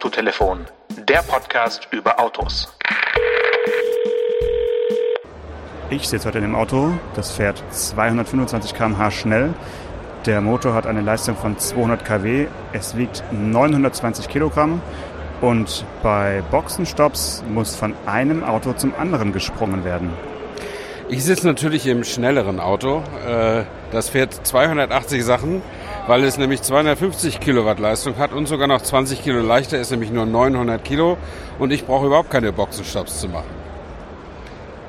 Autotelefon, der Podcast über Autos. Ich sitze heute in dem Auto, das fährt 225 km/h schnell. Der Motor hat eine Leistung von 200 kW, es wiegt 920 Kilogramm und bei Boxenstopps muss von einem Auto zum anderen gesprungen werden. Ich sitze natürlich im schnelleren Auto. Äh, das fährt 280 Sachen, weil es nämlich 250 Kilowatt Leistung hat und sogar noch 20 Kilo leichter ist, nämlich nur 900 Kilo. Und ich brauche überhaupt keine Boxenstopps zu machen.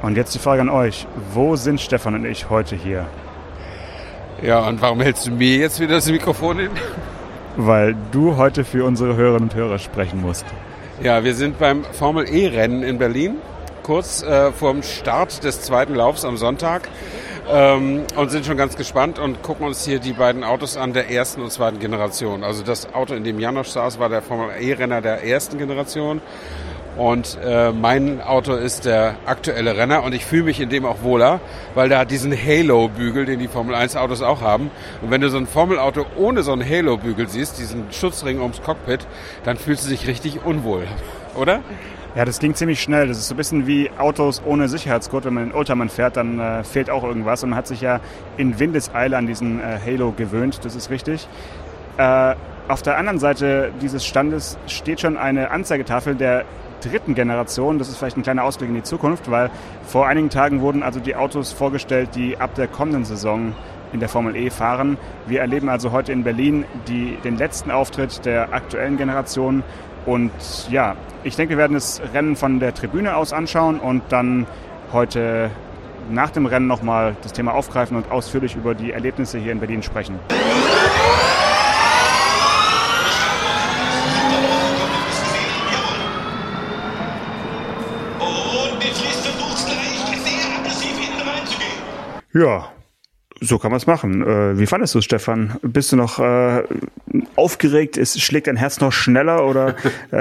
Und jetzt die Frage an euch. Wo sind Stefan und ich heute hier? Ja, und warum hältst du mir jetzt wieder das Mikrofon hin? Weil du heute für unsere Hörerinnen und Hörer sprechen musst. Ja, wir sind beim Formel E-Rennen in Berlin kurz äh, vorm Start des zweiten Laufs am Sonntag ähm, und sind schon ganz gespannt und gucken uns hier die beiden Autos an der ersten und zweiten Generation. Also das Auto, in dem Janosch saß, war der Formel E-Renner der ersten Generation. Und äh, mein Auto ist der aktuelle Renner und ich fühle mich in dem auch wohler, weil hat diesen Halo-Bügel, den die Formel 1 Autos auch haben. Und wenn du so ein Formel-Auto ohne so einen Halo-Bügel siehst, diesen Schutzring ums Cockpit, dann fühlst du dich richtig unwohl, oder? Ja, das ging ziemlich schnell. Das ist so ein bisschen wie Autos ohne Sicherheitsgurt. Wenn man in Ultraman fährt, dann äh, fehlt auch irgendwas. Und man hat sich ja in Windeseile an diesen äh, Halo gewöhnt. Das ist richtig. Äh, auf der anderen Seite dieses Standes steht schon eine Anzeigetafel der dritten Generation. Das ist vielleicht ein kleiner Ausblick in die Zukunft, weil vor einigen Tagen wurden also die Autos vorgestellt, die ab der kommenden Saison in der Formel E fahren. Wir erleben also heute in Berlin die, den letzten Auftritt der aktuellen Generation und ja, ich denke, wir werden das Rennen von der Tribüne aus anschauen und dann heute nach dem Rennen nochmal das Thema aufgreifen und ausführlich über die Erlebnisse hier in Berlin sprechen. Ja, so kann man es machen. Äh, wie fandest du es, Stefan? Bist du noch äh, aufgeregt? Ist, schlägt dein Herz noch schneller oder äh,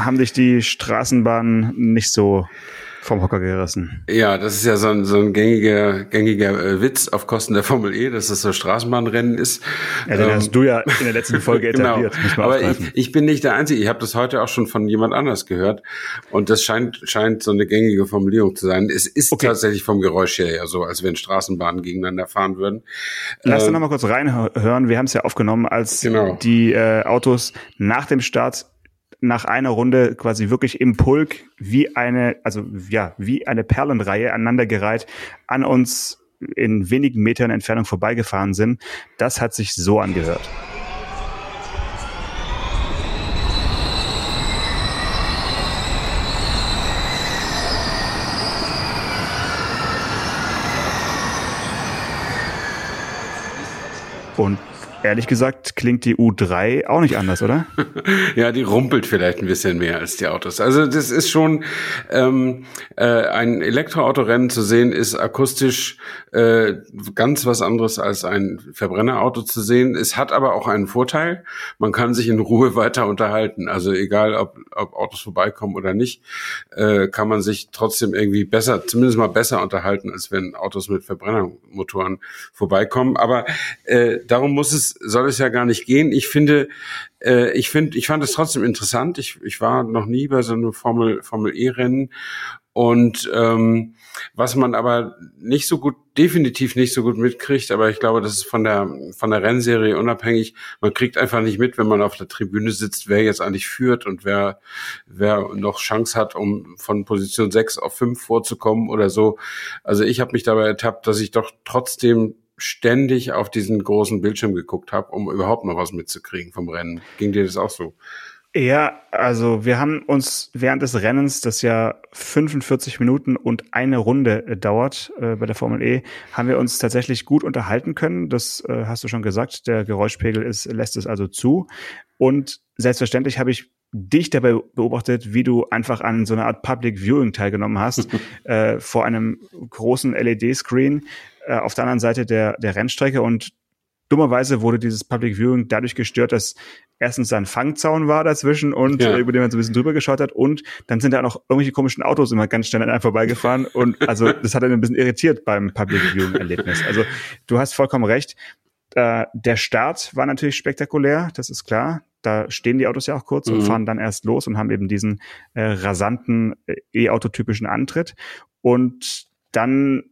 haben dich die Straßenbahnen nicht so vom Hocker gerissen. Ja, das ist ja so ein, so ein gängiger, gängiger äh, Witz auf Kosten der Formel E, dass das so Straßenbahnrennen ist. Ja, den ähm, hast du ja in der letzten Folge genau. etabliert. genau. Aber ich, ich, bin nicht der Einzige. Ich habe das heute auch schon von jemand anders gehört. Und das scheint, scheint so eine gängige Formulierung zu sein. Es ist okay. tatsächlich vom Geräusch her ja so, als wenn Straßenbahnen gegeneinander fahren würden. Lass ähm, noch mal kurz reinhören. Wir haben es ja aufgenommen, als genau. die äh, Autos nach dem Start nach einer Runde quasi wirklich im Pulk wie eine, also ja, wie eine Perlenreihe aneinandergereiht an uns in wenigen Metern Entfernung vorbeigefahren sind. Das hat sich so angehört. Und Ehrlich gesagt klingt die U3 auch nicht anders, oder? ja, die rumpelt vielleicht ein bisschen mehr als die Autos. Also das ist schon ähm, äh, ein Elektroautorennen zu sehen, ist akustisch äh, ganz was anderes als ein Verbrennerauto zu sehen. Es hat aber auch einen Vorteil. Man kann sich in Ruhe weiter unterhalten. Also egal, ob, ob Autos vorbeikommen oder nicht, äh, kann man sich trotzdem irgendwie besser, zumindest mal besser unterhalten, als wenn Autos mit Verbrennermotoren vorbeikommen. Aber äh, darum muss es soll es ja gar nicht gehen. Ich finde, äh, ich finde, ich fand es trotzdem interessant. Ich, ich war noch nie bei so einem Formel Formel E Rennen und ähm, was man aber nicht so gut, definitiv nicht so gut mitkriegt, aber ich glaube, das ist von der von der Rennserie unabhängig. Man kriegt einfach nicht mit, wenn man auf der Tribüne sitzt, wer jetzt eigentlich führt und wer wer noch Chance hat, um von Position 6 auf 5 vorzukommen oder so. Also ich habe mich dabei ertappt, dass ich doch trotzdem ständig auf diesen großen Bildschirm geguckt habe, um überhaupt noch was mitzukriegen vom Rennen. Ging dir das auch so? Ja, also wir haben uns während des Rennens, das ja 45 Minuten und eine Runde äh, dauert äh, bei der Formel E, haben wir uns tatsächlich gut unterhalten können. Das äh, hast du schon gesagt. Der Geräuschpegel ist, lässt es also zu. Und selbstverständlich habe ich dich dabei beobachtet, wie du einfach an so einer Art Public Viewing teilgenommen hast, äh, vor einem großen LED-Screen äh, auf der anderen Seite der, der Rennstrecke und dummerweise wurde dieses Public Viewing dadurch gestört, dass erstens ein Fangzaun war dazwischen und ja. äh, über den man so ein bisschen drüber geschaut hat und dann sind da noch irgendwelche komischen Autos immer ganz schnell an einem vorbeigefahren und also das hat einen ein bisschen irritiert beim Public Viewing Erlebnis. Also du hast vollkommen recht. Äh, der Start war natürlich spektakulär, das ist klar. Da stehen die Autos ja auch kurz mhm. und fahren dann erst los und haben eben diesen äh, rasanten äh, E-Auto-typischen Antritt. Und dann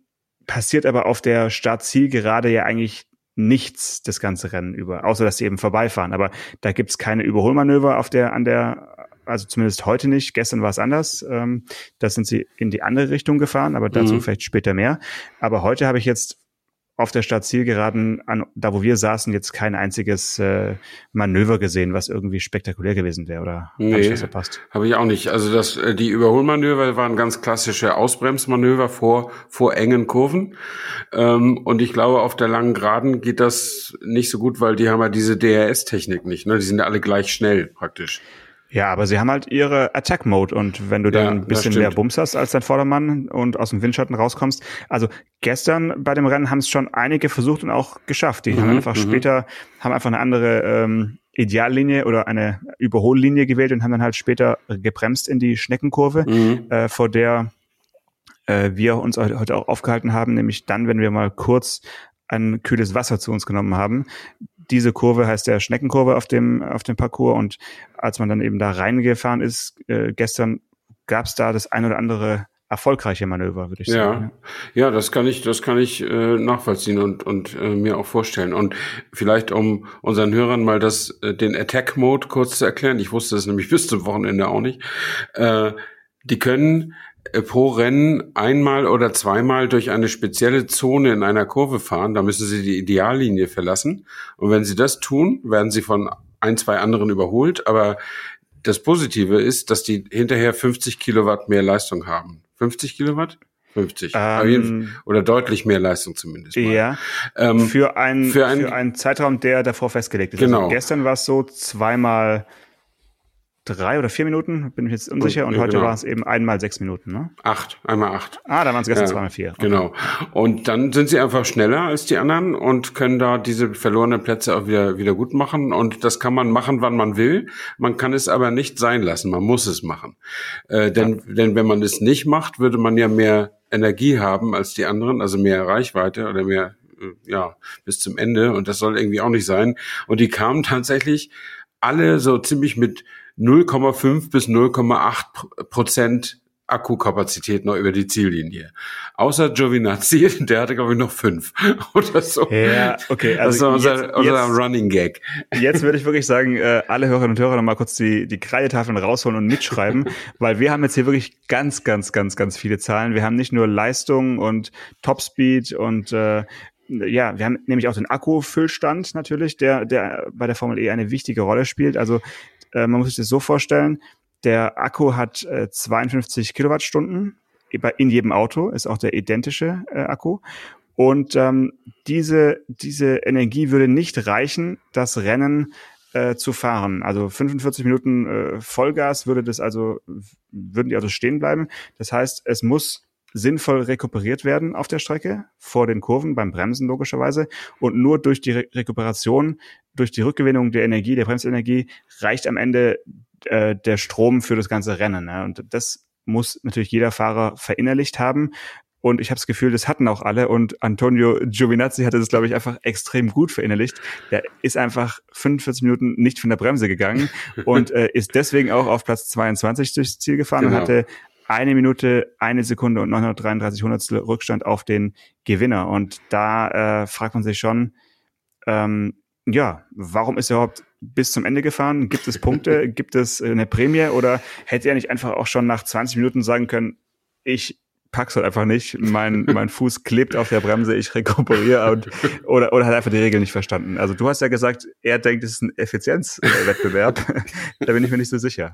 passiert aber auf der Startzielgerade ja eigentlich nichts das ganze Rennen über, außer dass sie eben vorbeifahren. Aber da gibt's keine Überholmanöver auf der, an der, also zumindest heute nicht. Gestern war es anders. Ähm, da sind sie in die andere Richtung gefahren, aber dazu mhm. vielleicht später mehr. Aber heute habe ich jetzt auf der Startzielgeraden, an, da wo wir saßen, jetzt kein einziges äh, Manöver gesehen, was irgendwie spektakulär gewesen wäre, oder nee, habe ich das verpasst? Habe ich auch nicht. Also das, äh, die Überholmanöver waren ganz klassische Ausbremsmanöver vor, vor engen Kurven. Ähm, und ich glaube, auf der langen Geraden geht das nicht so gut, weil die haben ja diese DRS-Technik nicht. Ne? Die sind ja alle gleich schnell praktisch. Ja, aber sie haben halt ihre Attack Mode und wenn du dann ja, ein bisschen mehr Bums hast als dein Vordermann und aus dem Windschatten rauskommst. Also gestern bei dem Rennen haben es schon einige versucht und auch geschafft. Die mhm, haben einfach mhm. später, haben einfach eine andere ähm, Ideallinie oder eine Überhollinie gewählt und haben dann halt später gebremst in die Schneckenkurve, mhm. äh, vor der äh, wir uns heute auch aufgehalten haben, nämlich dann, wenn wir mal kurz ein kühles Wasser zu uns genommen haben diese Kurve heißt der Schneckenkurve auf dem, auf dem Parcours und als man dann eben da reingefahren ist, äh, gestern gab es da das ein oder andere erfolgreiche Manöver, würde ich ja. sagen. Ja, das kann ich, das kann ich äh, nachvollziehen und und äh, mir auch vorstellen. Und vielleicht um unseren Hörern mal das äh, den Attack Mode kurz zu erklären. Ich wusste es nämlich bis zum Wochenende auch nicht. Äh, die können pro Rennen einmal oder zweimal durch eine spezielle Zone in einer Kurve fahren. Da müssen sie die Ideallinie verlassen. Und wenn sie das tun, werden sie von ein, zwei anderen überholt. Aber das Positive ist, dass die hinterher 50 Kilowatt mehr Leistung haben. 50 Kilowatt? 50. Ähm, oder deutlich mehr Leistung zumindest. Mal. Ja. Ähm, für, ein, für, ein, für einen Zeitraum, der davor festgelegt ist. Also genau. Also gestern war es so zweimal drei oder vier Minuten, bin ich jetzt unsicher. Und, und heute genau. war es eben einmal sechs Minuten, ne? Acht, einmal acht. Ah, da waren es gestern ja, zweimal vier. Okay. Genau. Und dann sind sie einfach schneller als die anderen und können da diese verlorenen Plätze auch wieder, wieder gut machen. Und das kann man machen, wann man will. Man kann es aber nicht sein lassen. Man muss es machen. Äh, denn, ja. denn wenn man es nicht macht, würde man ja mehr Energie haben als die anderen, also mehr Reichweite oder mehr, äh, ja, bis zum Ende. Und das soll irgendwie auch nicht sein. Und die kamen tatsächlich alle so ziemlich mit 0,5 bis 0,8 Prozent Akkukapazität noch über die Ziellinie. Außer Giovinazzi, der hatte, glaube ich, noch fünf oder so. Ja, okay. Also das war unser, jetzt, unser jetzt, Running Gag. Jetzt würde ich wirklich sagen, äh, alle Hörerinnen und Hörer noch mal kurz die, die Kreidetafeln rausholen und mitschreiben, weil wir haben jetzt hier wirklich ganz, ganz, ganz, ganz viele Zahlen. Wir haben nicht nur Leistung und Topspeed und äh, ja, wir haben nämlich auch den Akkufüllstand natürlich, der, der bei der Formel E eine wichtige Rolle spielt. Also äh, man muss sich das so vorstellen, der Akku hat äh, 52 Kilowattstunden in jedem Auto, ist auch der identische äh, Akku. Und ähm, diese, diese Energie würde nicht reichen, das Rennen äh, zu fahren. Also 45 Minuten äh, Vollgas würde das also, würden die Autos stehen bleiben. Das heißt, es muss sinnvoll rekuperiert werden auf der Strecke, vor den Kurven, beim Bremsen logischerweise. Und nur durch die Re Rekuperation, durch die Rückgewinnung der Energie, der Bremsenergie, reicht am Ende äh, der Strom für das ganze Rennen. Ne? Und das muss natürlich jeder Fahrer verinnerlicht haben. Und ich habe das Gefühl, das hatten auch alle. Und Antonio Giovinazzi hatte das, glaube ich, einfach extrem gut verinnerlicht. Der ist einfach 45 Minuten nicht von der Bremse gegangen und äh, ist deswegen auch auf Platz 22 durchs Ziel gefahren genau. und hatte eine Minute, eine Sekunde und 933 Hundertstel Rückstand auf den Gewinner. Und da äh, fragt man sich schon, ähm, ja, warum ist er überhaupt bis zum Ende gefahren? Gibt es Punkte? Gibt es eine Prämie? Oder hätte er nicht einfach auch schon nach 20 Minuten sagen können, ich pack's halt einfach nicht. Mein, mein Fuß klebt auf der Bremse, ich rekuperiere und, oder, oder hat einfach die Regeln nicht verstanden. Also du hast ja gesagt, er denkt, es ist ein Effizienzwettbewerb. da bin ich mir nicht so sicher.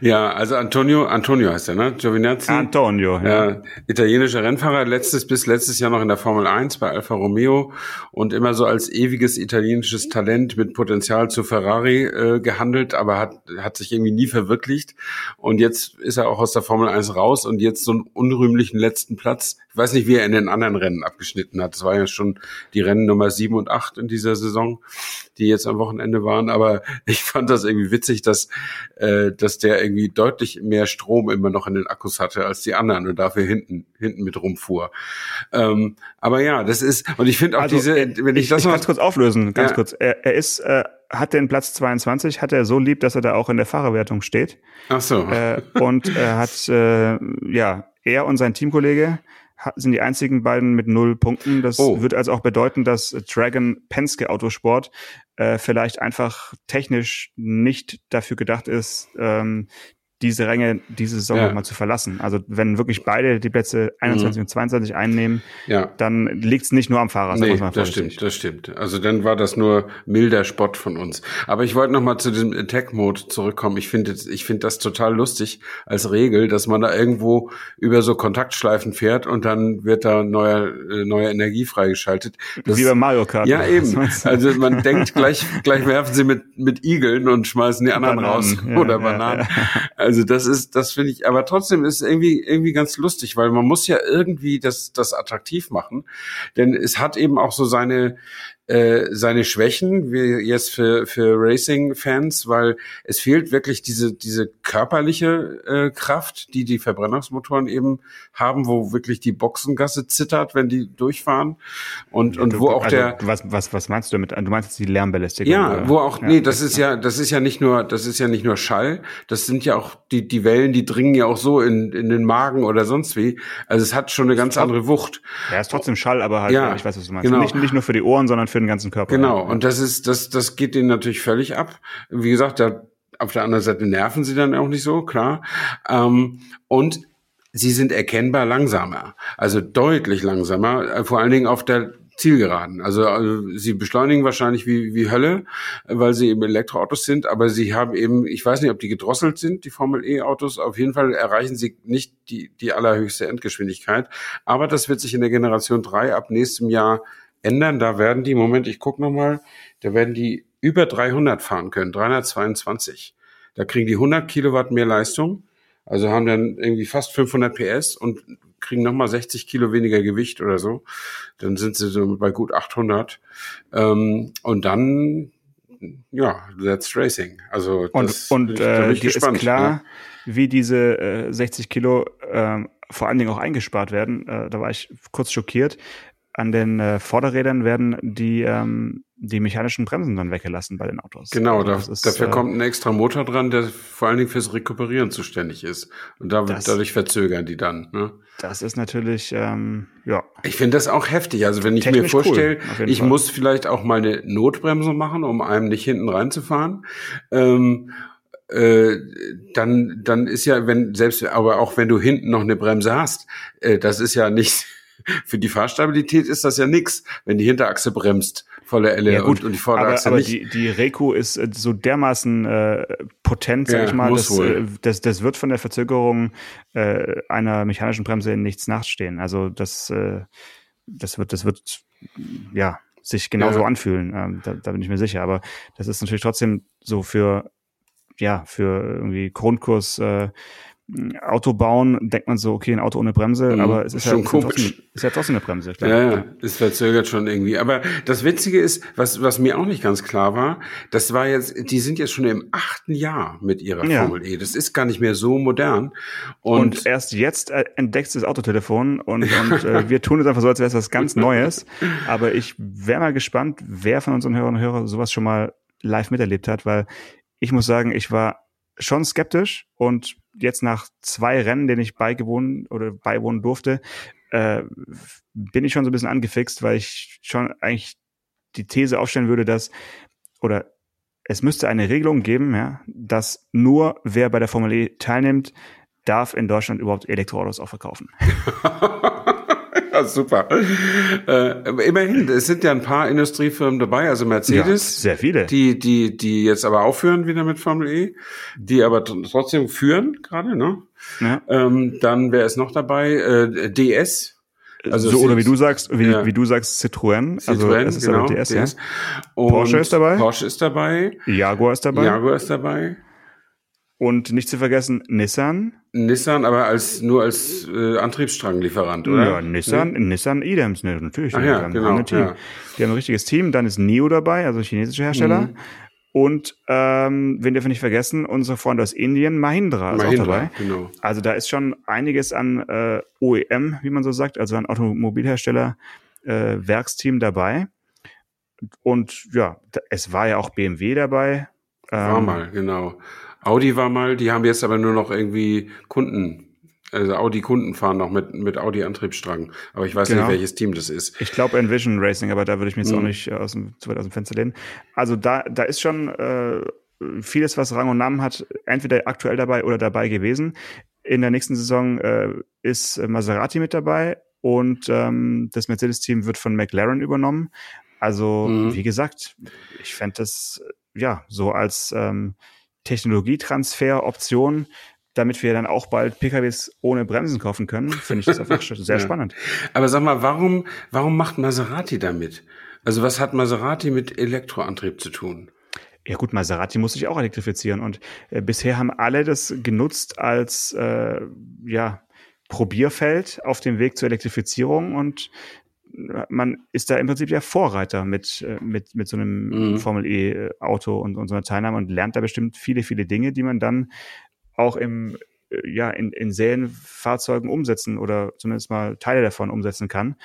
Ja, also Antonio, Antonio heißt er, ne? Giovinazzi. Antonio, ja. ja. Italienischer Rennfahrer, letztes bis letztes Jahr noch in der Formel 1 bei Alfa Romeo und immer so als ewiges italienisches Talent mit Potenzial zu Ferrari äh, gehandelt, aber hat, hat sich irgendwie nie verwirklicht. Und jetzt ist er auch aus der Formel 1 raus und jetzt so einen unrühmlichen den letzten Platz. Ich weiß nicht, wie er in den anderen Rennen abgeschnitten hat. Das war ja schon die Rennen Nummer sieben und acht in dieser Saison, die jetzt am Wochenende waren. Aber ich fand das irgendwie witzig, dass, äh, dass der irgendwie deutlich mehr Strom immer noch in den Akkus hatte als die anderen und dafür hinten, hinten mit rumfuhr. Ähm, aber ja, das ist, und ich finde auch Also, diese, äh, wenn ich, ich, das ich noch, es kurz auflösen, ganz Ja. kurz. Er, er ist, äh, hat den Platz 22, hat er so lieb, dass er da auch in der Fahrerwertung steht. ach so, Äh, und er hat, äh, ja, er und sein Teamkollege sind die einzigen beiden mit null Punkten. Das Oh. wird also auch bedeuten, dass Dragon Penske Autosport äh, vielleicht einfach technisch nicht dafür gedacht ist, ähm, diese Ränge diese Saison Ja. nochmal zu verlassen. Also wenn wirklich beide die Plätze 21 und 22 einnehmen, ja. dann liegt es nicht nur am Fahrer. Nee, mal das stimmt, das stimmt. Also dann war das nur milder Spott von uns. Aber ich wollte noch mal zu diesem Attack-Mode zurückkommen. Ich finde ich finde das total lustig als Regel, dass man da irgendwo über so Kontaktschleifen fährt und dann wird da neuer, äh, neue Energie freigeschaltet. Das, Wie bei Mario Kart. ja, eben. Also man denkt gleich, gleich werfen sie mit, mit Igeln und schmeißen die anderen Bananen, raus. ja, Oder Bananen. Also das ist, das finde ich, aber trotzdem ist irgendwie, irgendwie ganz lustig, weil man muss ja irgendwie das, das attraktiv machen. Denn es hat eben auch so seine, äh, seine Schwächen, wie jetzt für, für Racing-Fans, weil es fehlt wirklich diese, diese körperliche äh, Kraft, die die Verbrennungsmotoren eben haben, wo wirklich die Boxengasse zittert, wenn die durchfahren und, und wo auch also, der, Was, was, was meinst du damit? Du meinst jetzt die Lärmbelästigung? ja, oder? wo auch, nee, das ist ja, das ist ja nicht nur, das ist ja nicht nur Schall, das sind ja auch, die, die Wellen, die dringen ja auch so in, in den Magen oder sonst wie. Also es hat schon eine ganz andere Wucht. Ja, ist trotzdem Schall, aber halt, Ja, ich weiß, was du meinst. genau. Nicht, nicht nur für die Ohren, sondern für den ganzen Körper. Genau. Und das ist, das, das geht denen natürlich völlig ab. Wie gesagt, da, auf der anderen Seite nerven sie dann auch nicht so, klar. Ähm, und sie sind erkennbar langsamer. Also deutlich langsamer, äh, vor allen Dingen auf der Zielgeraden. Also, also sie beschleunigen wahrscheinlich wie, wie Hölle, weil sie eben Elektroautos sind, aber sie haben eben, ich weiß nicht, ob die gedrosselt sind, die Formel E-Autos, auf jeden Fall erreichen sie nicht die, die allerhöchste Endgeschwindigkeit. Aber das wird sich in der Generation 3 ab nächstem Jahr ändern. Da werden die, Moment, ich gucke nochmal, da werden die über 300 fahren können, 322. Da kriegen die 100 Kilowatt mehr Leistung, also haben dann irgendwie fast 500 PS und kriegen nochmal 60 Kilo weniger Gewicht oder so. Dann sind sie so bei gut 800. Ähm, und dann, ja, that's racing. Also Und, das, und bin äh, dir ist gespannt, klar, ja. wie diese äh, 60 Kilo ähm, vor allen Dingen auch eingespart werden. Äh, da war ich kurz schockiert. An den äh, Vorderrädern werden die, ähm, die mechanischen Bremsen dann weggelassen bei den Autos. Genau, Also da, ist, dafür äh, kommt ein extra Motor dran, der vor allen Dingen fürs Rekuperieren zuständig ist. Und da, Das- dadurch verzögern die dann. Ne? Das ist natürlich, ähm, ja, Ich finde das auch heftig. Also wenn ich mir cool, vorstelle, jeden ich Fall. muss vielleicht auch mal eine Notbremse machen, um einem nicht hinten reinzufahren. Ähm, äh, dann, dann ist ja, wenn selbst, aber auch wenn du hinten noch eine Bremse hast, äh, das ist ja nicht, für die Fahrstabilität ist das ja nix, wenn die Hinterachse bremst, volle Elle Ja, gut, und, und die aber, Vorderachse aber nicht. die, die Reku ist äh, so dermaßen äh, potent, sag Ja, ich mal, das, äh, das, das wird von der Verzögerung äh, einer mechanischen Bremse in nichts nachstehen. Also das, äh, das wird, das wird ja sich genauso Ja. anfühlen. Ähm, da, da bin ich mir sicher. Aber das ist natürlich trotzdem so für ja für irgendwie Grundkurs. Äh, Auto bauen, denkt man so, okay, ein Auto ohne Bremse, Mhm, aber es ist schon ja, ist ja komisch. trotzdem, ist ja trotzdem eine Bremse. Klar. Ja, ja, es verzögert schon irgendwie. Aber das Witzige ist, was, was mir auch nicht ganz klar war, das war jetzt, die sind jetzt schon im achten Jahr mit ihrer Ja. Formel E. Das ist gar nicht mehr so modern. Und, Und, erst jetzt äh, entdeckst du das Autotelefon und, und äh, wir tun es einfach so, als wäre es was ganz Neues. Aber ich wäre mal gespannt, wer von unseren Hörern und Hörern sowas schon mal live miterlebt hat, weil ich muss sagen, ich war schon skeptisch und jetzt nach zwei Rennen, denen ich beigewohnt oder beiwohnen durfte, äh, bin ich schon so ein bisschen angefixt, weil ich schon eigentlich die These aufstellen würde, dass oder es müsste eine Regelung geben, ja, dass nur wer bei der Formel E teilnimmt, darf in Deutschland überhaupt Elektroautos auch verkaufen. ja, super. Äh, immerhin, es sind ja ein paar Industriefirmen dabei, also Mercedes, sehr viele. die, die, die jetzt aber aufhören wieder mit Formel E, die aber tr- trotzdem führen gerade, ne? ja. Ähm, dann wäre es noch dabei, äh, DS. Also so oder wie du sagst, wie, Ja. wie du sagst Citroën, also Citroën, es ist genau, aber DS, ja. Und Porsche ist dabei. Porsche ist dabei. Jaguar ist dabei. Jaguar ist dabei. Und nicht zu vergessen, Nissan. Nissan, aber als nur als äh, Antriebsstranglieferant, oder? Ja, Nissan, nee? Nissan Idems, ne, natürlich. Ach ja, genau. Team. Ja. Die haben ein richtiges Team. Dann ist NIO dabei, also chinesische Hersteller. Mhm. Und ähm, wenn dürfen nicht vergessen, unsere Freunde aus Indien, Mahindra, ist Mahindra, auch dabei. Genau. Also da ist schon einiges an äh, OEM, wie man so sagt, also an Automobilhersteller äh, Werksteam dabei. Und ja, es war ja auch BMW dabei. War ähm, mal, genau. Audi war mal, die haben jetzt aber nur noch irgendwie Kunden. Also Audi-Kunden fahren noch mit, mit Audi-Antriebsstrang. Aber ich weiß genau. nicht, welches Team das ist. Ich glaube Envision Racing, aber da würde ich mir jetzt mhm. auch nicht aus dem, zu weit aus dem Fenster lehnen. Also da, da ist schon äh, vieles, was Rang und Namen hat, entweder aktuell dabei oder dabei gewesen. In der nächsten Saison äh, ist Maserati mit dabei und ähm, das Mercedes-Team wird von McLaren übernommen. Also, mhm. wie gesagt, ich fände das ja so als ähm, Technologietransfer-Option, damit wir dann auch bald PKWs ohne Bremsen kaufen können, finde ich das einfach sehr ja. spannend. Aber sag mal, warum, warum macht Maserati damit? Also was hat Maserati mit Elektroantrieb zu tun? Ja gut, Maserati muss sich auch elektrifizieren und äh, bisher haben alle das genutzt als äh, ja Probierfeld auf dem Weg zur Elektrifizierung und man ist da im Prinzip ja Vorreiter mit, äh, mit, mit so einem mhm. Formel E Auto und, und so einer Teilnahme und lernt da bestimmt viele, viele Dinge, die man dann auch im, äh, ja, in, in Serienfahrzeugen umsetzen oder zumindest mal Teile davon umsetzen kann.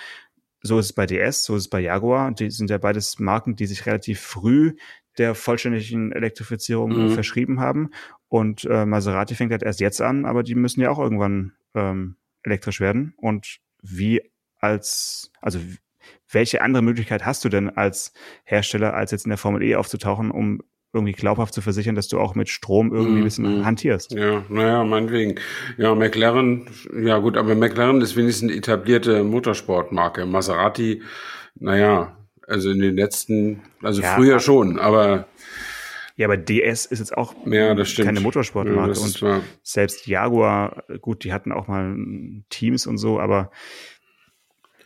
So ist es bei DS, so ist es bei Jaguar. Die sind ja beides Marken, die sich relativ früh der vollständigen Elektrifizierung mhm. verschrieben haben. Und äh, Maserati fängt halt erst jetzt an, aber die müssen ja auch irgendwann ähm, elektrisch werden. Und wie als, also welche andere Möglichkeit hast du denn als Hersteller, als jetzt in der Formel E aufzutauchen, um irgendwie glaubhaft zu versichern, dass du auch mit Strom irgendwie ein bisschen mhm. hantierst. Ja, naja, meinetwegen. Ja, McLaren, ja gut, aber McLaren ist wenigstens eine etablierte Motorsportmarke. Maserati, naja, also in den letzten, also ja, früher schon, aber ja, aber DS ist jetzt auch ja, keine Motorsportmarke. Ja, und selbst Jaguar, gut, die hatten auch mal Teams und so, aber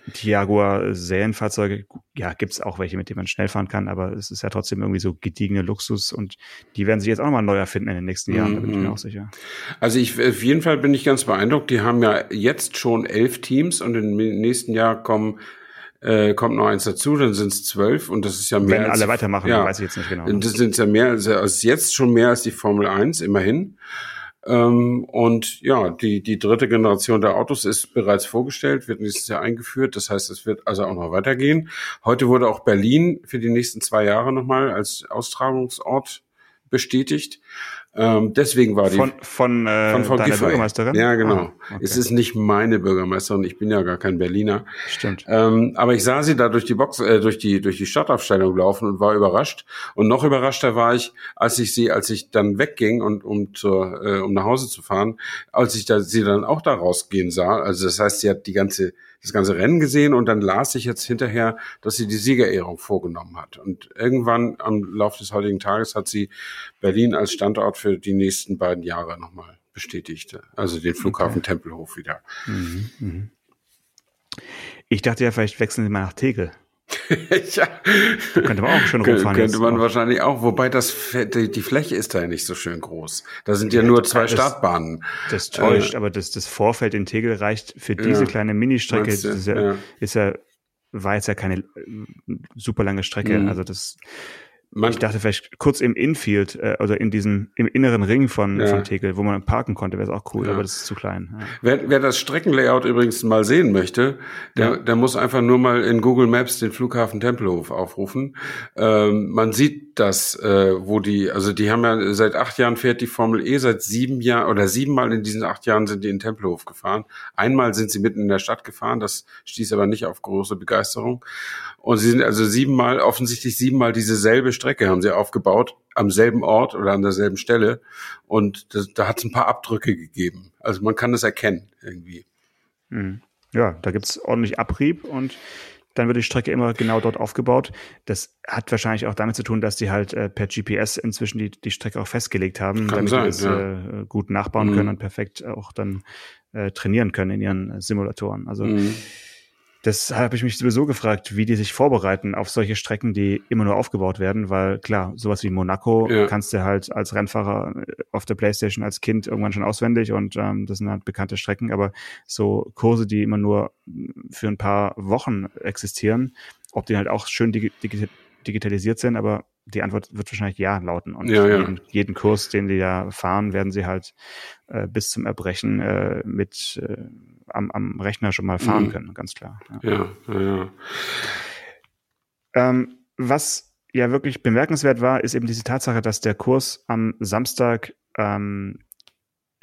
die Jaguar-Serienfahrzeuge, ja, gibt's auch welche, mit denen man schnell fahren kann, aber es ist ja trotzdem irgendwie so gediegene Luxus und die werden sich jetzt auch nochmal neu erfinden in den nächsten Jahren, da bin ich mir mhm. auch sicher. Also ich, auf jeden Fall bin ich ganz beeindruckt. Die haben ja jetzt schon elf Teams und im nächsten Jahr kommen äh, kommt noch eins dazu, dann sind es zwölf und das ist ja mehr. Wenn als, alle weitermachen, ja, weiß ich jetzt nicht genau. Das sind ja mehr, also jetzt schon mehr als die Formel 1, immerhin. Ähm, und ja, die, die dritte Generation der Autos ist bereits vorgestellt, wird nächstes Jahr eingeführt. Das heißt, es wird also auch noch weitergehen. Heute wurde auch Berlin für die nächsten zwei Jahre nochmal als Austragungsort bestätigt. Ähm, deswegen war die von von, äh, von Frau Giffey. Bürgermeisterin. Ja, genau. Ah, okay. Es ist nicht meine Bürgermeisterin. Ich bin ja gar kein Berliner. Stimmt. Ähm, aber ich sah sie da durch die Box, äh, durch die durch die Stadtaufstellung laufen und war überrascht. Und noch überraschter war ich, als ich sie, als ich dann wegging und um zur äh, um nach Hause zu fahren, als ich da sie dann auch da rausgehen sah. Also das heißt, sie hat die ganze das ganze Rennen gesehen und dann las ich jetzt hinterher, dass sie die Siegerehrung vorgenommen hat. Und irgendwann am Laufe des heutigen Tages hat sie Berlin als Standort für die nächsten beiden Jahre nochmal bestätigt. Also den Flughafen okay. Tempelhof wieder. Mhm, mh. Ich dachte ja, vielleicht wechseln sie mal nach Tegel. ja. Da könnte man auch schön rumfahren. Könnte man auch. wahrscheinlich auch, wobei das die Fläche ist da ja nicht so schön groß. Da sind ja, ja nur zwei das, Startbahnen. Das täuscht, äh, aber das, das Vorfeld in Tegel reicht für diese ja. kleine Ministrecke. Ist ja, ist ja, war jetzt ja keine äh, super lange Strecke. Mhm. Also das man, ich dachte vielleicht kurz im Infield, äh, oder in diesem, im inneren Ring von, ja. von Tegel, wo man parken konnte, wäre es auch cool, ja. aber das ist zu klein. Ja. Wer, wer das Streckenlayout übrigens mal sehen möchte, der, der muss einfach nur mal in Google Maps den Flughafen Tempelhof aufrufen. Ähm, man sieht das, äh, wo die, also die haben ja seit acht Jahren fährt die Formel E, seit sieben Jahren oder siebenmal in diesen acht Jahren sind die in Tempelhof gefahren. Einmal sind sie mitten in der Stadt gefahren, das stieß aber nicht auf große Begeisterung. Und sie sind also siebenmal, offensichtlich siebenmal diese selbe Strecke haben sie aufgebaut, am selben Ort oder an derselben Stelle. Und das, da hat es ein paar Abdrücke gegeben. Also man kann das erkennen irgendwie. Mhm. Ja, da gibt's ordentlich Abrieb und dann wird die Strecke immer genau dort aufgebaut. Das hat wahrscheinlich auch damit zu tun, dass die halt äh, per GPS inzwischen die, die Strecke auch festgelegt haben, Kann damit sein, sie es ja. äh, gut nachbauen mhm. können und perfekt auch dann äh, trainieren können in ihren Simulatoren. Also mhm Das habe ich mich sowieso gefragt, wie die sich vorbereiten auf solche Strecken, die immer nur aufgebaut werden, weil klar, sowas wie Monaco ja. kannst du halt als Rennfahrer äh, auf der Playstation als Kind irgendwann schon auswendig und ähm, das sind halt bekannte Strecken, aber so Kurse, die immer nur für ein paar Wochen existieren, ob die halt auch schön dig dig digitalisiert sind, aber die Antwort wird wahrscheinlich ja lauten. Und ja, ja. Jeden, jeden, Kurs, den die da fahren, werden sie halt äh, bis zum Erbrechen äh, mit äh, am, am Rechner schon mal fahren mhm. können, ganz klar. Ja, ja, ja. Ähm, was ja wirklich bemerkenswert war, ist eben diese Tatsache, dass der Kurs am Samstag ähm,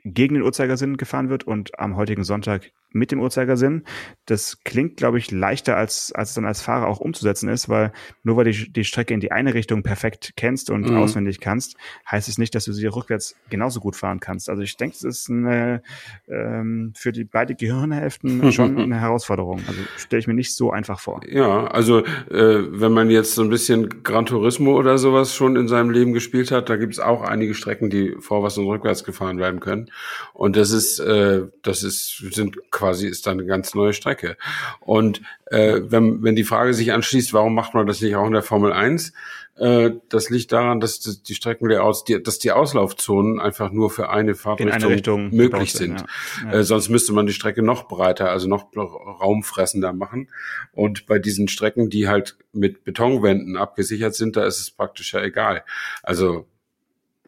gegen den Uhrzeigersinn gefahren wird und am heutigen Sonntag mit dem Uhrzeigersinn. Das klingt, glaube ich, leichter, als, als es dann als Fahrer auch umzusetzen ist, weil nur weil du die, die Strecke in die eine Richtung perfekt kennst und mhm. auswendig kannst, heißt es nicht, dass du sie rückwärts genauso gut fahren kannst. Also ich denke, es ist eine, ähm, für die beide Gehirnhälften schon eine Herausforderung. Also stelle ich mir nicht so einfach vor. Ja, also äh, wenn man jetzt so ein bisschen Gran Turismo oder sowas schon in seinem Leben gespielt hat, da gibt es auch einige Strecken, die vorwärts und rückwärts gefahren werden können. Und das ist, äh, das ist, sind quasi ist dann eine ganz neue Strecke. Und äh, wenn, wenn die Frage sich anschließt, warum macht man das nicht auch in der Formel 1? Äh, das liegt daran, dass die Streckenlayouts, die, dass die Auslaufzonen einfach nur für eine Fahrtrichtung eine möglich sind. Ja. Ja. Äh, sonst müsste man die Strecke noch breiter, also noch raumfressender machen. Und bei diesen Strecken, die halt mit Betonwänden abgesichert sind, da ist es praktisch ja egal. Also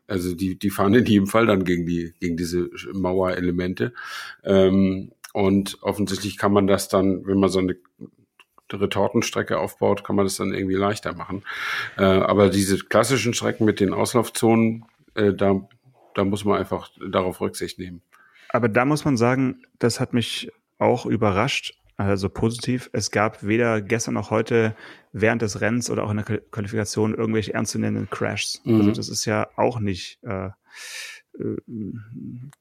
also die, die fahren in jedem Fall dann gegen die, gegen diese Mauerelemente. Ähm, und offensichtlich kann man das dann, wenn man so eine Retortenstrecke aufbaut, kann man das dann irgendwie leichter machen. Äh, aber diese klassischen Strecken mit den Auslaufzonen, äh, da, da muss man einfach darauf Rücksicht nehmen. Aber da muss man sagen, das hat mich auch überrascht, also positiv. Es gab weder gestern noch heute während des Rennens oder auch in der Qualifikation irgendwelche ernstzunehmenden Crashs. Also mhm. Also das ist ja auch nicht äh, äh,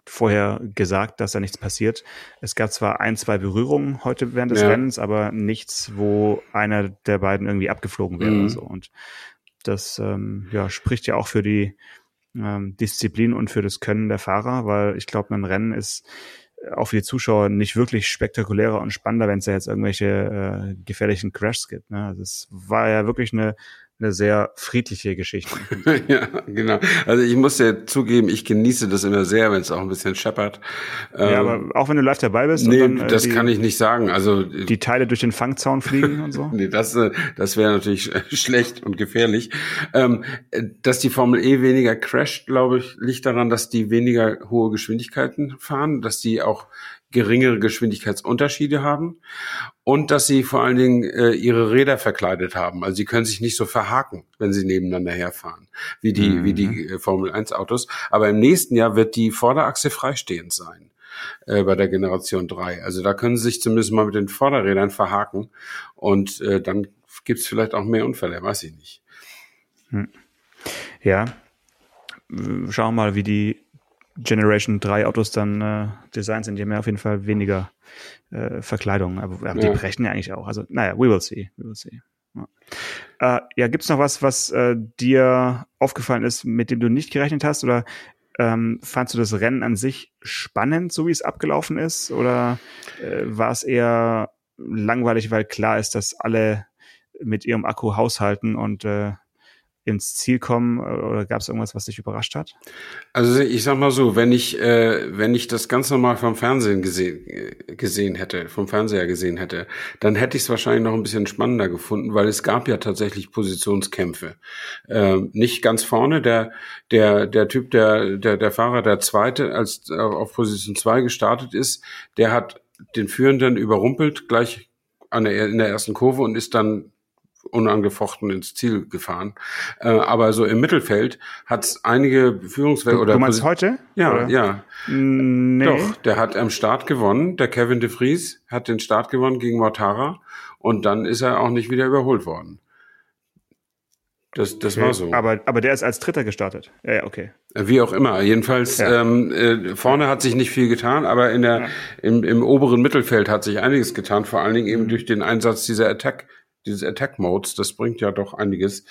vorher gesagt, dass da nichts passiert. Es gab zwar ein, zwei Berührungen heute während des ja. Rennens, aber nichts, wo einer der beiden irgendwie abgeflogen wäre. Mhm. So. Und das ähm, ja, spricht ja auch für die ähm, Disziplin und für das Können der Fahrer, weil ich glaube, ein Rennen ist auch für die Zuschauer nicht wirklich spektakulärer und spannender, wenn es da jetzt irgendwelche äh, gefährlichen Crashs gibt. Ne? Das war ja wirklich eine eine sehr friedliche Geschichte. ja, genau. Also ich muss ja zugeben, ich genieße das immer sehr, wenn es auch ein bisschen scheppert. Ja, ähm, aber auch wenn du live dabei bist. Nee, dann, äh, das die, kann ich nicht sagen. Also die Teile durch den Fangzaun fliegen und so. nee, das, äh, das wäre natürlich schlecht und gefährlich. Ähm, dass die Formel E weniger crasht, glaube ich, liegt daran, dass die weniger hohe Geschwindigkeiten fahren, dass die auch geringere Geschwindigkeitsunterschiede haben und dass sie vor allen Dingen äh, ihre Räder verkleidet haben. Also sie können sich nicht so verhaken, wenn sie nebeneinander herfahren, wie die, mhm. wie die äh, Formel 1 Autos. Aber im nächsten Jahr wird die Vorderachse freistehend sein äh, bei der Generation 3. Also da können sie sich zumindest mal mit den Vorderrädern verhaken und äh, dann gibt's vielleicht auch mehr Unfälle, weiß ich nicht. Hm. Ja, schauen wir mal, wie die Generation 3 Autos dann äh, designt sind. Die haben ja auf jeden Fall weniger äh, Verkleidung, aber, ja. die brechen ja eigentlich auch. Also, naja, we will see. We will see. Ja, äh, ja gibt's noch was, was äh, dir aufgefallen ist, mit dem du nicht gerechnet hast? Oder ähm, fandst du das Rennen an sich spannend, so wie es abgelaufen ist? Oder äh, war es eher langweilig, weil klar ist, dass alle mit ihrem Akku haushalten und äh, ins Ziel kommen oder gab es irgendwas, was dich überrascht hat? Also ich sag mal so, wenn ich äh, wenn ich das ganz normal vom Fernsehen gesehen gesehen hätte, vom Fernseher gesehen hätte, dann hätte ich es wahrscheinlich noch ein bisschen spannender gefunden, weil es gab ja tatsächlich Positionskämpfe. Ähm, nicht ganz vorne, der der der Typ, der der der Fahrer, der zweite als äh, auf Position zwei gestartet ist, der hat den Führenden überrumpelt gleich an der, in der ersten Kurve und ist dann unangefochten ins Ziel gefahren. Äh, aber so im Mittelfeld hat es einige Führungswege oder. Du meinst heute? Ja, oder? ja. Nee. Doch, der hat am Start gewonnen. Der Kevin de Vries hat den Start gewonnen gegen Mortara und dann ist er auch nicht wieder überholt worden. Das, das okay. war so. Aber, aber der ist als Dritter gestartet. Ja, ja, okay. Wie auch immer. Jedenfalls ja. ähm, äh, vorne hat sich nicht viel getan, aber in der ja. im, im oberen Mittelfeld hat sich einiges getan. Vor allen Dingen eben mhm. durch den Einsatz dieser Attack dieses Attack Modes, das bringt ja doch einiges.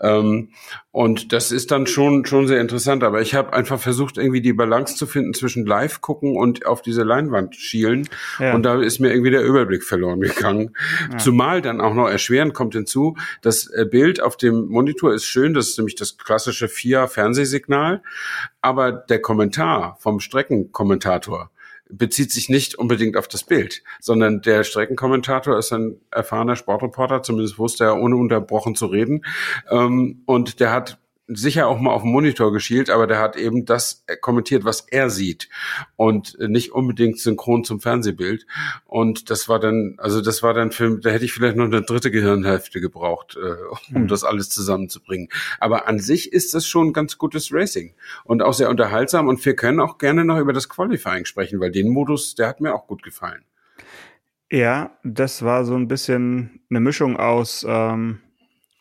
Ähm, und das ist dann schon schon sehr interessant. Aber ich habe einfach versucht, irgendwie die Balance zu finden zwischen Live gucken und auf diese Leinwand schielen. Ja. Und da ist mir irgendwie der Überblick verloren gegangen. Ja. Zumal dann auch noch erschwerend kommt hinzu, das äh, Bild auf dem Monitor ist schön, das ist nämlich das klassische FIA-Fernsehsignal. Aber der Kommentar vom Streckenkommentator, bezieht sich nicht unbedingt auf das Bild, sondern der Streckenkommentator ist ein erfahrener Sportreporter, zumindest wusste er ohne unterbrochen zu reden. Ähm, und der hat sicher auch mal auf den Monitor geschielt, aber der hat eben das kommentiert, was er sieht und nicht unbedingt synchron zum Fernsehbild. Und das war dann, also das war dann für, da hätte ich vielleicht noch eine dritte Gehirnhälfte gebraucht, äh, um mhm. das alles zusammenzubringen. Aber an sich ist das schon ganz gutes Racing und auch sehr unterhaltsam und wir können auch gerne noch über das Qualifying sprechen, weil den Modus, der hat mir auch gut gefallen. Ja, das war so ein bisschen eine Mischung aus ähm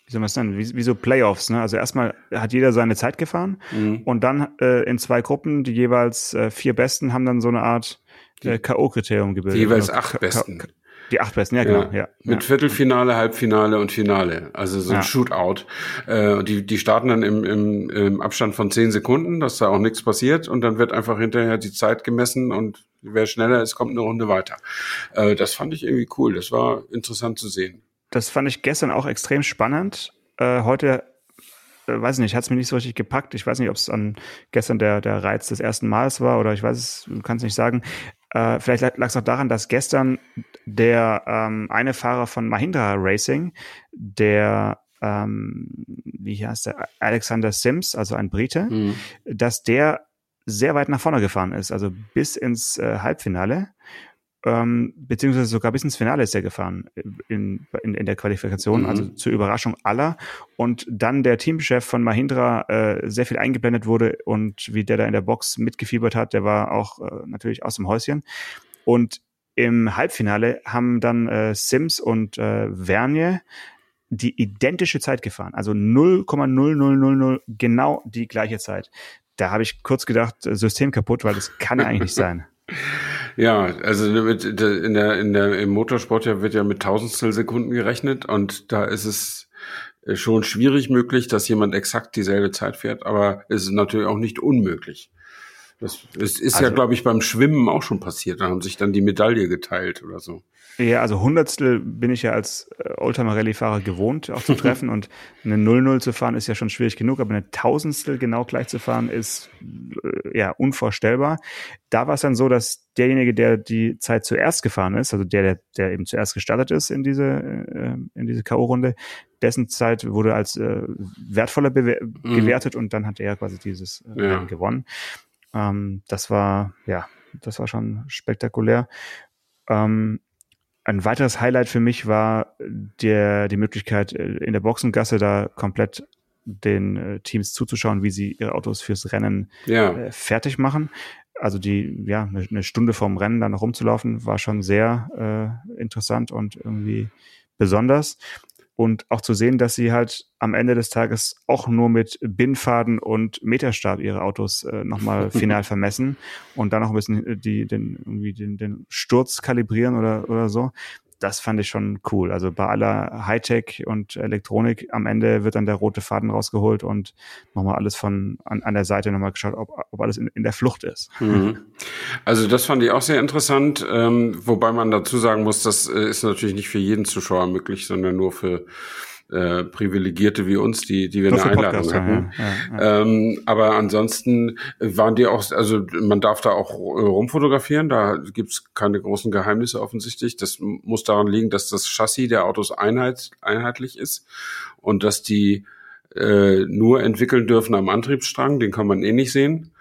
wie soll man es nennen, wie, wie so Playoffs. Ne? Also erstmal hat jeder seine Zeit gefahren mhm. und dann äh, in zwei Gruppen, die jeweils äh, vier Besten haben dann so eine Art äh, K.O.-Kriterium gebildet. Die jeweils also acht Besten. Die acht Besten, ja, genau. Ja, ja, mit Viertelfinale, Halbfinale und Finale. Also so ein ja. Shootout. Äh, die, die starten dann im, im, im Abstand von zehn Sekunden, dass da auch nichts passiert und dann wird einfach hinterher die Zeit gemessen und wer schneller ist, kommt eine Runde weiter. Äh, das fand ich irgendwie cool. Das war interessant zu sehen das fand ich gestern auch extrem spannend. Äh, heute, äh, weiß nicht, hat es mir nicht so richtig gepackt. Ich weiß nicht, ob es an gestern der, der Reiz des ersten Mals war oder ich weiß es, du kannst nicht sagen. Äh, vielleicht lag es auch daran, dass gestern der ähm, eine Fahrer von Mahindra Racing, der ähm, wie heißt der, Alexander Sims, also ein Brite, mhm. dass der sehr weit nach vorne gefahren ist, also bis ins äh, Halbfinale ähm, beziehungsweise sogar bis ins Finale ist er gefahren in, in, in der Qualifikation, also mhm. also zur Überraschung aller. Und dann der Teamchef von Mahindra äh, sehr viel eingeblendet wurde und wie der da in der Box mitgefiebert hat, der war auch äh, natürlich aus dem Häuschen. Und im Halbfinale haben dann äh, Sims und äh, Vernier die identische Zeit gefahren, also 0,0000 genau die gleiche Zeit. Da habe ich kurz gedacht, System kaputt, weil das kann ja eigentlich nicht sein. Ja, also mit, in der, in der, im Motorsport ja wird ja mit Tausendstel Sekunden gerechnet und da ist es äh, schon schwierig möglich, dass jemand exakt dieselbe Zeit fährt, aber es ist natürlich auch nicht unmöglich. Das, das ist also, ja, glaube ich, beim Schwimmen auch schon passiert. Da haben sich dann die Medaille geteilt oder so. Ja, also Hundertstel bin ich ja als äh, Oldtimer-Rallye-Fahrer gewohnt, auch zu treffen. und eine 0-0 zu fahren ist ja schon schwierig genug, aber eine Tausendstel genau gleich zu fahren ist äh, ja unvorstellbar. Da war es dann so, dass derjenige, der die Zeit zuerst gefahren ist, also der, der, der eben zuerst gestartet ist in diese, äh, in diese K.O.-Runde, dessen Zeit wurde als äh, wertvoller mhm. gewertet und dann hat er quasi dieses äh, ja. gewonnen. Ähm, das war, ja, das war schon spektakulär. Ähm, ein weiteres Highlight für mich war der, die Möglichkeit, äh, in der Boxengasse da komplett den äh, Teams zuzuschauen, wie sie ihre Autos fürs Rennen ja. äh, fertig machen. Also die, ja, eine, eine Stunde vorm Rennen dann noch rumzulaufen, war schon sehr äh, interessant und irgendwie besonders und auch zu sehen, dass sie halt am Ende des Tages auch nur mit Bindfaden und Meterstab ihre Autos äh, nochmal final vermessen und dann noch ein bisschen äh, die, den, irgendwie den, den Sturz kalibrieren oder, oder so das fand ich schon cool. Also bei aller Hightech und Elektronik am Ende wird dann der rote Faden rausgeholt und nochmal alles von an, an der Seite nochmal geschaut, ob, ob alles in, in der Flucht ist. Mhm. Also das fand ich auch sehr interessant, ähm, wobei man dazu sagen muss, das äh, ist natürlich nicht für jeden Zuschauer möglich, sondern nur für äh, Privilegierte wie uns, die, die wir eine Einladung Podcast, hatten. Ja, ja, ja. Ähm, aber ansonsten waren die auch, also man darf da auch äh, rumfotografieren, da gibt's keine großen Geheimnisse offensichtlich. Das muss daran liegen, dass das Chassis der Autos einheit, einheitlich ist und dass die äh, nur entwickeln dürfen am Antriebsstrang, den kann man eh nicht sehen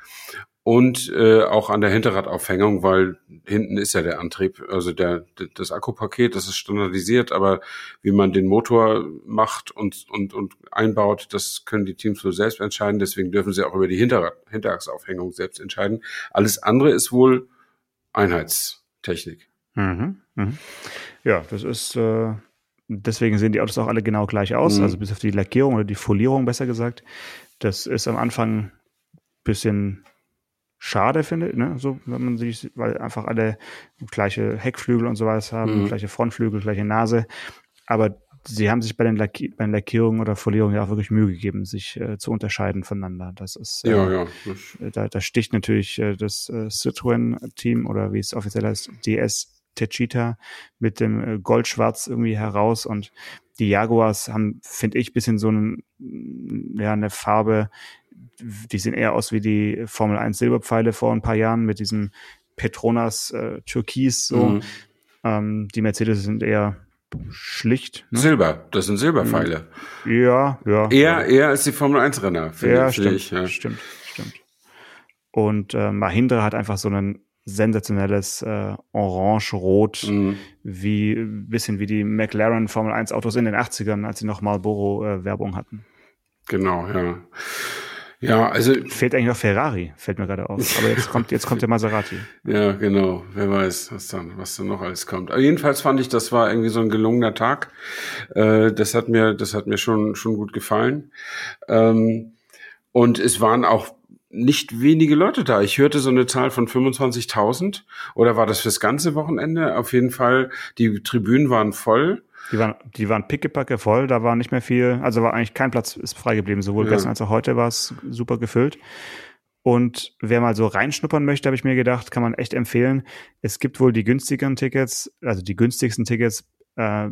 und äh, auch an der Hinterradaufhängung, weil hinten ist ja der Antrieb, also der das Akkupaket, das ist standardisiert, aber wie man den Motor macht und und und einbaut, das können die Teams nur selbst entscheiden. Deswegen dürfen sie auch über die Hinterrad Hinterachsaufhängung selbst entscheiden. Alles andere ist wohl Einheitstechnik. Mhm, mhm. Ja, das ist äh, deswegen sehen die Autos auch alle genau gleich aus, mhm. also bis auf die Lackierung oder die Folierung besser gesagt. Das ist am Anfang bisschen schade finde, ne? so wenn man sich, weil einfach alle gleiche Heckflügel und sowas haben, mhm. gleiche Frontflügel, gleiche Nase, aber sie haben sich bei den, Lacki bei den Lackierungen oder Folierungen ja auch wirklich Mühe gegeben, sich äh, zu unterscheiden voneinander. Das ist äh, ja, ja. Äh, da, da sticht natürlich äh, das äh, Citroën-Team oder wie es offiziell heißt, DS Techita mit dem äh, Goldschwarz irgendwie heraus und die Jaguars haben, finde ich, bisschen so einen, ja, eine Farbe, die sehen eher aus wie die Formel 1 Silberpfeile vor ein paar Jahren mit diesem Petronas äh, Türkis so. Mhm. Ähm, die Mercedes sind eher schlicht. Ne? Silber, das sind Silberpfeile. Ja, ja. Eher, ja. eher als die Formel 1 Renner, finde ja, stimmt, ich. Ja, stimmt, stimmt. Und äh, Mahindra hat einfach so ein sensationelles äh, Orange-Rot, mhm. wie bisschen wie die McLaren Formel 1 Autos in den 80ern, als sie noch Marlboro äh, Werbung hatten. Genau, ja. Ja, also. Fehlt eigentlich noch Ferrari, fällt mir gerade auf. Aber jetzt kommt, jetzt kommt der Maserati. ja, genau. Wer weiß, was dann, was dann noch alles kommt. Aber jedenfalls fand ich, das war irgendwie so ein gelungener Tag. Äh, das hat mir, das hat mir schon, schon gut gefallen. Ähm, und es waren auch nicht wenige Leute da. Ich hörte so eine Zahl von 25.000. Oder war das fürs ganze Wochenende? Auf jeden Fall, die Tribünen waren voll. Die waren, die waren pickepacke voll, da war nicht mehr viel, also war eigentlich kein Platz ist frei geblieben. Sowohl ja. gestern als auch heute war es super gefüllt. Und wer mal so reinschnuppern möchte, habe ich mir gedacht, kann man echt empfehlen. Es gibt wohl die günstigeren Tickets, also die günstigsten Tickets äh,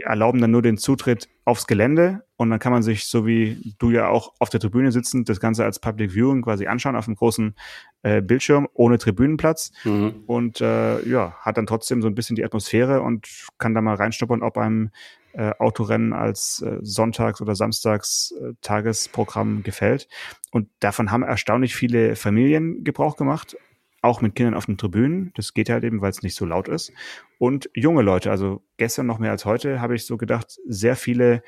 erlauben dann nur den Zutritt aufs Gelände und dann kann man sich, so wie du ja auch auf der Tribüne sitzen, das Ganze als Public Viewing quasi anschauen auf einem großen äh, Bildschirm ohne Tribünenplatz mhm. und äh, ja, hat dann trotzdem so ein bisschen die Atmosphäre und kann da mal reinschnuppern, ob einem äh, Autorennen als äh, Sonntags- oder Samstags-Tagesprogramm äh, gefällt. Und davon haben erstaunlich viele Familien Gebrauch gemacht, auch mit Kindern auf den Tribünen. Das geht halt eben, weil es nicht so laut ist. Und junge Leute, also gestern noch mehr als heute, habe ich so gedacht, sehr viele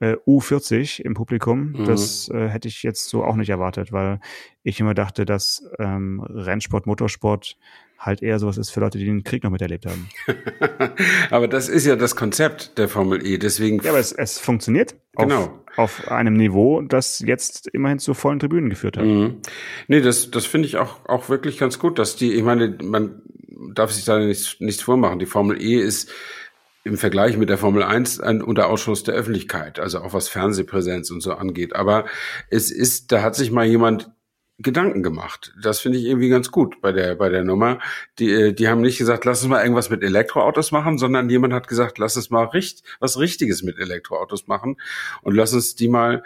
äh, U40 im Publikum. Mhm. Das äh, hätte ich jetzt so auch nicht erwartet, weil ich immer dachte, dass ähm, Rennsport, Motorsport halt eher sowas ist für Leute, die den Krieg noch miterlebt haben. aber das ist ja das Konzept der Formel E, deswegen. Ja, aber es, es funktioniert genau. auf, auf einem Niveau, das jetzt immerhin zu vollen Tribünen geführt hat. Mhm. Nee, das, das finde ich auch, auch wirklich ganz gut, dass die, ich meine, man darf sich da nichts, nichts vormachen. Die Formel E ist im Vergleich mit der Formel 1 ein Unterausschuss der Öffentlichkeit, also auch was Fernsehpräsenz und so angeht. Aber es ist, da hat sich mal jemand Gedanken gemacht. Das finde ich irgendwie ganz gut bei der, bei der Nummer. Die, äh, die haben nicht gesagt, lass uns mal irgendwas mit Elektroautos machen, sondern jemand hat gesagt, lass uns mal richt, was Richtiges mit Elektroautos machen und lass uns die mal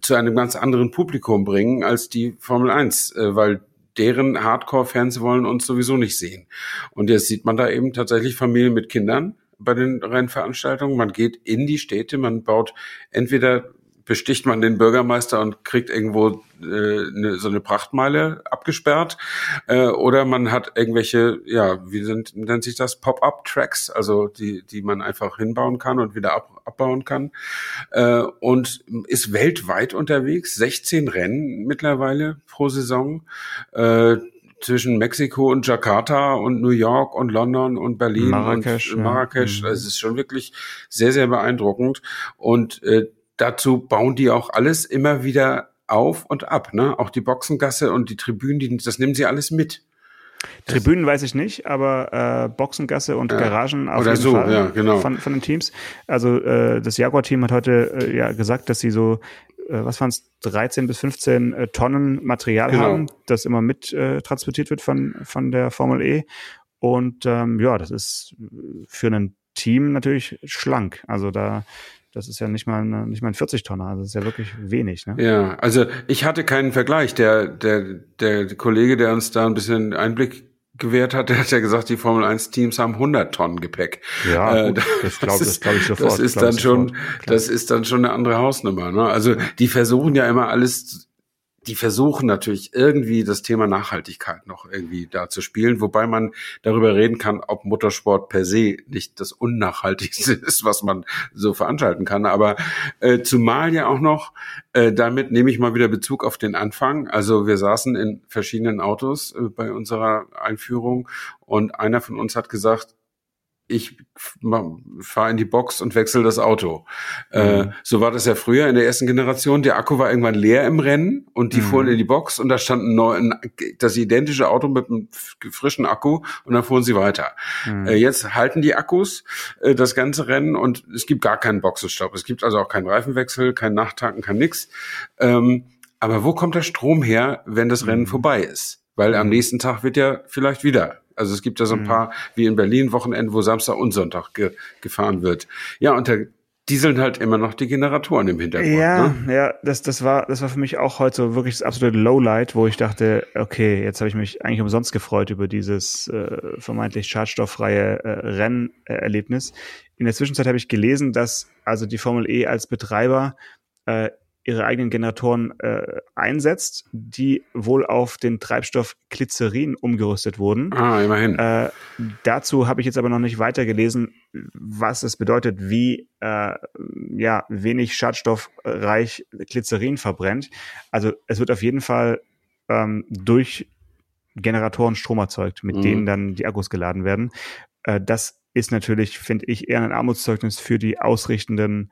zu einem ganz anderen Publikum bringen als die Formel 1, äh, weil deren Hardcore-Fans wollen uns sowieso nicht sehen. Und jetzt sieht man da eben tatsächlich Familien mit Kindern bei den Rennveranstaltungen. Man geht in die Städte, man baut entweder besticht man den Bürgermeister und kriegt irgendwo äh, ne, so eine Prachtmeile abgesperrt. Äh, oder man hat irgendwelche, ja, wie sind, nennt sich das, Pop-up-Tracks, also die, die man einfach hinbauen kann und wieder ab, abbauen kann. Äh, und ist weltweit unterwegs, 16 Rennen mittlerweile pro Saison. Äh, zwischen Mexiko und Jakarta und New York und London und Berlin Marrakesch, und Marrakesch. Ja. Mhm. Es ist schon wirklich sehr, sehr beeindruckend. Und äh, dazu bauen die auch alles immer wieder auf und ab. Ne? Auch die Boxengasse und die Tribünen, die, das nehmen sie alles mit. Tribünen weiß ich nicht, aber äh, Boxengasse und ja, Garagen auf jeden so, Fall ja, genau. von, von den Teams. Also äh, das Jaguar-Team hat heute äh, ja gesagt, dass sie so, äh, was waren es, 13 bis 15 äh, Tonnen Material genau. haben, das immer mit äh, transportiert wird von, von der Formel E. Und ähm, ja, das ist für ein Team natürlich schlank. Also da das ist ja nicht mal, eine, nicht mal ein 40-Tonner, also das ist ja wirklich wenig. Ne? Ja, also ich hatte keinen Vergleich. Der, der, der Kollege, der uns da ein bisschen Einblick gewährt hat, der hat ja gesagt, die Formel 1 Teams haben 100 Tonnen Gepäck. Ja, gut, äh, das glaube glaub ich sofort. Das ist dann schon, das ist dann schon eine andere Hausnummer. Ne? Also die versuchen ja immer alles die versuchen natürlich irgendwie das Thema Nachhaltigkeit noch irgendwie da zu spielen, wobei man darüber reden kann, ob Motorsport per se nicht das Unnachhaltigste ist, was man so veranstalten kann. Aber äh, zumal ja auch noch, äh, damit nehme ich mal wieder Bezug auf den Anfang. Also wir saßen in verschiedenen Autos äh, bei unserer Einführung und einer von uns hat gesagt, ich fahre in die Box und wechsle das Auto. Äh, mhm. Äh, so war das ja früher in der ersten Generation. Der Akku war irgendwann leer im Rennen und die mhm. fuhren in die Box und da stand ein, neu, ein, das identische Auto mit einem frischen Akku und dann fuhren sie weiter. Mhm. Äh, jetzt halten die Akkus äh, das ganze Rennen und es gibt gar keinen Boxenstopp. Es gibt also auch keinen Reifenwechsel, kein Nachtanken, kein nix. Ähm, aber wo kommt der Strom her, wenn das Rennen mhm. vorbei ist? Weil am mhm. nächsten Tag wird ja vielleicht wieder also es gibt ja so ein mhm. paar, wie in Berlin, Wochenende, wo Samstag und Sonntag ge gefahren wird. Ja, und da dieseln halt immer noch die Generatoren im Hintergrund. Ja, ne? ja, das, das war, das war für mich auch heute so wirklich das absolute Lowlight, wo ich dachte, okay, jetzt habe ich mich eigentlich umsonst gefreut über dieses äh, vermeintlich schadstofffreie äh, Rennerlebnis. In der Zwischenzeit habe ich gelesen, dass also die Formel E als Betreiber äh, ihre eigenen Generatoren äh, einsetzt, die wohl auf den Treibstoff Glycerin umgerüstet wurden. Ah, immerhin. Äh, dazu habe ich jetzt aber noch nicht weiter gelesen, was es bedeutet, wie äh, ja wenig schadstoffreich Glycerin verbrennt. Also es wird auf jeden Fall ähm, durch Generatoren Strom erzeugt, mit mhm. denen dann die Akkus geladen werden. Äh, das ist natürlich, finde ich, eher ein Armutszeugnis für die ausrichtenden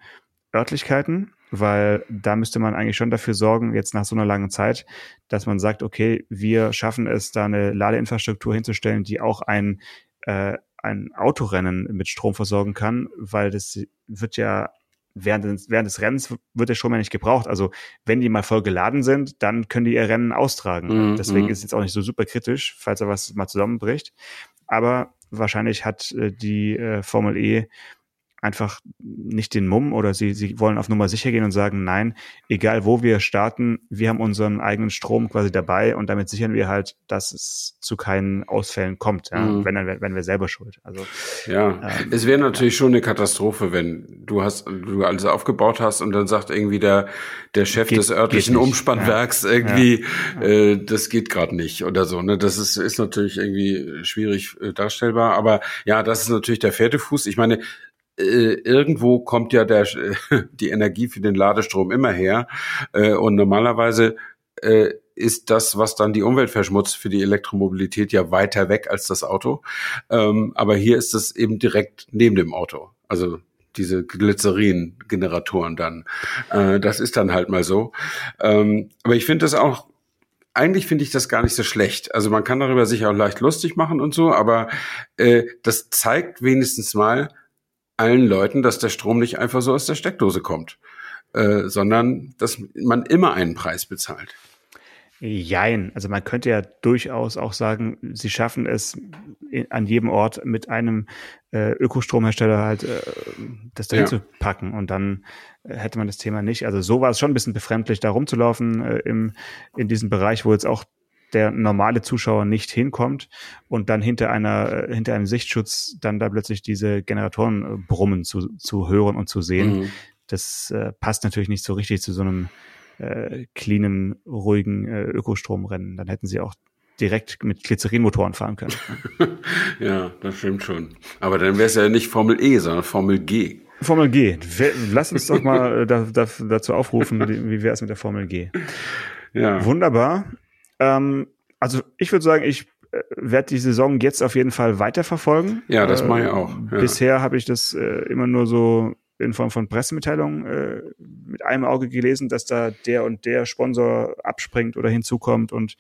Örtlichkeiten weil da müsste man eigentlich schon dafür sorgen, jetzt nach so einer langen Zeit, dass man sagt, okay, wir schaffen es, da eine Ladeinfrastruktur hinzustellen, die auch ein, äh, ein Autorennen mit Strom versorgen kann, weil das wird ja während des, während des Rennens wird der Strom ja nicht gebraucht. Also wenn die mal voll geladen sind, dann können die ihr Rennen austragen. Mhm. Deswegen mhm. ist es jetzt auch nicht so super kritisch, falls da was mal zusammenbricht. Aber wahrscheinlich hat äh, die äh, Formel E einfach nicht den Mumm oder sie, sie wollen auf Nummer sicher gehen und sagen, nein, egal wo wir starten, wir haben unseren eigenen Strom quasi dabei und damit sichern wir halt, dass es zu keinen Ausfällen kommt, ja, mhm. wenn, dann wenn wir selber schuld. Also ja, ähm, es wäre natürlich ja. schon eine Katastrophe, wenn du hast, du alles aufgebaut hast und dann sagt irgendwie der der Chef geht, des örtlichen Umspannwerks ja. irgendwie. Äh, das geht gerade nicht oder so. Ne, das ist ist natürlich irgendwie schwierig äh, darstellbar, aber ja, das ist natürlich der Pferdefuß. Ich meine, äh, irgendwo kommt ja der, die Energie für den Ladestrom immer her. Äh, und normalerweise äh, ist das, was dann die Umwelt verschmutzt für die Elektromobilität, ja weiter weg als das Auto. Ähm, aber hier ist es eben direkt neben dem Auto. Also diese Glycerin-Generatoren dann. das ist dann halt mal so. Ähm, aber ich finde das auch eigentlich finde ich das gar nicht so schlecht. Also man kann darüber sich auch leicht lustig machen und so, aber äh, das zeigt wenigstens mal, allen Leuten, dass der Strom nicht einfach so aus der Steckdose kommt, äh, sondern dass man immer einen Preis bezahlt. Jein. Also man könnte ja durchaus auch sagen, sie schaffen es in, an jedem Ort mit einem äh, Ökostromhersteller halt äh, das dahin ja. zu packen und dann äh, hätte man das Thema nicht. Also so war es schon ein bisschen befremdlich, da rumzulaufen äh, im, in diesem Bereich, wo jetzt auch der normale Zuschauer nicht hinkommt und dann hinter einer, äh, hinter einem Sichtschutz dann da plötzlich diese Generatoren äh, brummen zu, zu hören und zu sehen. Mhm. Das äh, passt natürlich nicht so richtig zu so einem äh, cleanen, ruhigen äh, Ökostromrennen. Dann hätten sie auch direkt mit Glycerinmotoren fahren können. ja, das stimmt schon. Aber dann wäre es ja nicht Formel E, sondern Formel G. Formel G. Lass uns doch mal äh, da, da, dazu aufrufen, wie wäre es mit der Formel G. Ja. Wunderbar. Ähm, also ich würde sagen, ich äh, werde die Saison jetzt auf jeden Fall weiterverfolgen. Ja, das äh, mache ich auch. Ja. Bisher habe ich das äh, immer nur so in Form von Pressemitteilungen äh, mit einem Auge gelesen, dass da der und der Sponsor abspringt oder hinzukommt. Und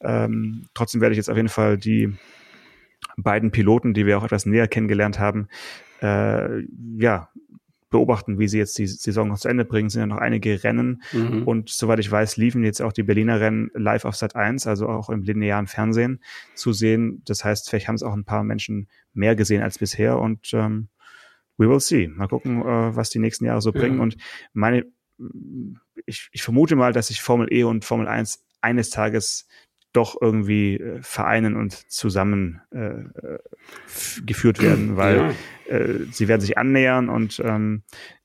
ähm, trotzdem werde ich jetzt auf jeden Fall die beiden Piloten, die wir auch etwas näher kennengelernt haben, äh, ja, beobachten, wie sie jetzt die Saison noch zu Ende bringen. Es sind ja noch einige Rennen mhm. und soweit ich weiß, liefen jetzt auch die Berliner Rennen live auf Sat 1, also auch im linearen Fernsehen zu sehen. Das heißt, vielleicht haben es auch ein paar Menschen mehr gesehen als bisher und ähm, we will see. Mal gucken, äh, was die nächsten Jahre so bringen. Und meine, ich, ich vermute mal, dass sich Formel E und Formel 1 eines Tages doch irgendwie äh, vereinen und zusammen äh, äh geführt werden, weil ja. äh, sie werden sich annähern und ähm,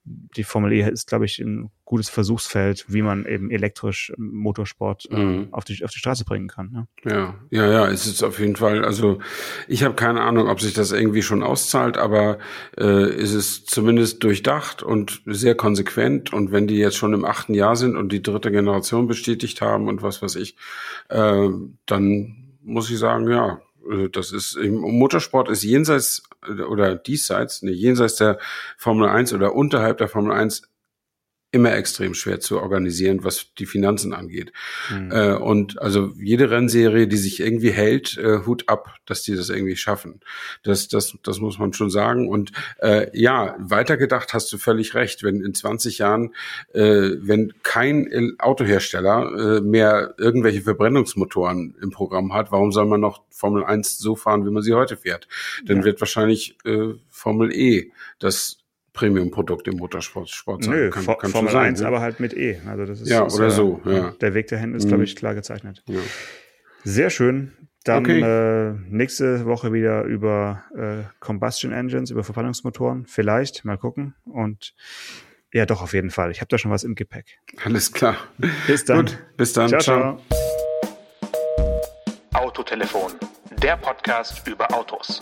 die Formel E ist, glaube ich, ein gutes Versuchsfeld, wie man eben elektrisch Motorsport äh, mhm. auf, die, auf die Straße bringen kann. Ne? Ja, ja, ja, es ist auf jeden Fall, also ich habe keine Ahnung, ob sich das irgendwie schon auszahlt, aber äh, ist es zumindest durchdacht und sehr konsequent und wenn die jetzt schon im achten Jahr sind und die dritte Generation bestätigt haben und was weiß ich, äh, dann muss ich sagen, ja, das ist im Motorsport ist jenseits äh, oder diesseits, nee, jenseits der Formel 1 oder unterhalb der Formel 1 immer extrem schwer zu organisieren, was die Finanzen angeht. Mhm. Äh, und also jede Rennserie, die sich irgendwie hält, äh, Hut ab, dass die das irgendwie schaffen. Das, das, das muss man schon sagen. Und äh, ja, weitergedacht hast du völlig recht. Wenn in 20 Jahren, äh, wenn kein Autohersteller äh, mehr irgendwelche Verbrennungsmotoren im Programm hat, warum soll man noch Formel 1 so fahren, wie man sie heute fährt? Dann ja. wird wahrscheinlich äh, Formel E das Premium-Produkt im Motorsport Sport sein. Nö, kann, kann Formel sein, 1, ne? aber halt mit E. Also das ist, ja, ist, oder äh, so. Ja. Der Weg dahin ist, mhm. glaube ich, klar gezeichnet. Ja. Sehr schön. Dann okay. äh, nächste Woche wieder über äh, Combustion Engines, über Verbrennungsmotoren. Vielleicht, mal gucken. Und ja, doch, auf jeden Fall. Ich habe da schon was im Gepäck. Alles klar. Bis dann. Gut, bis dann. Ciao, ciao. ciao. Autotelefon, der Podcast über Autos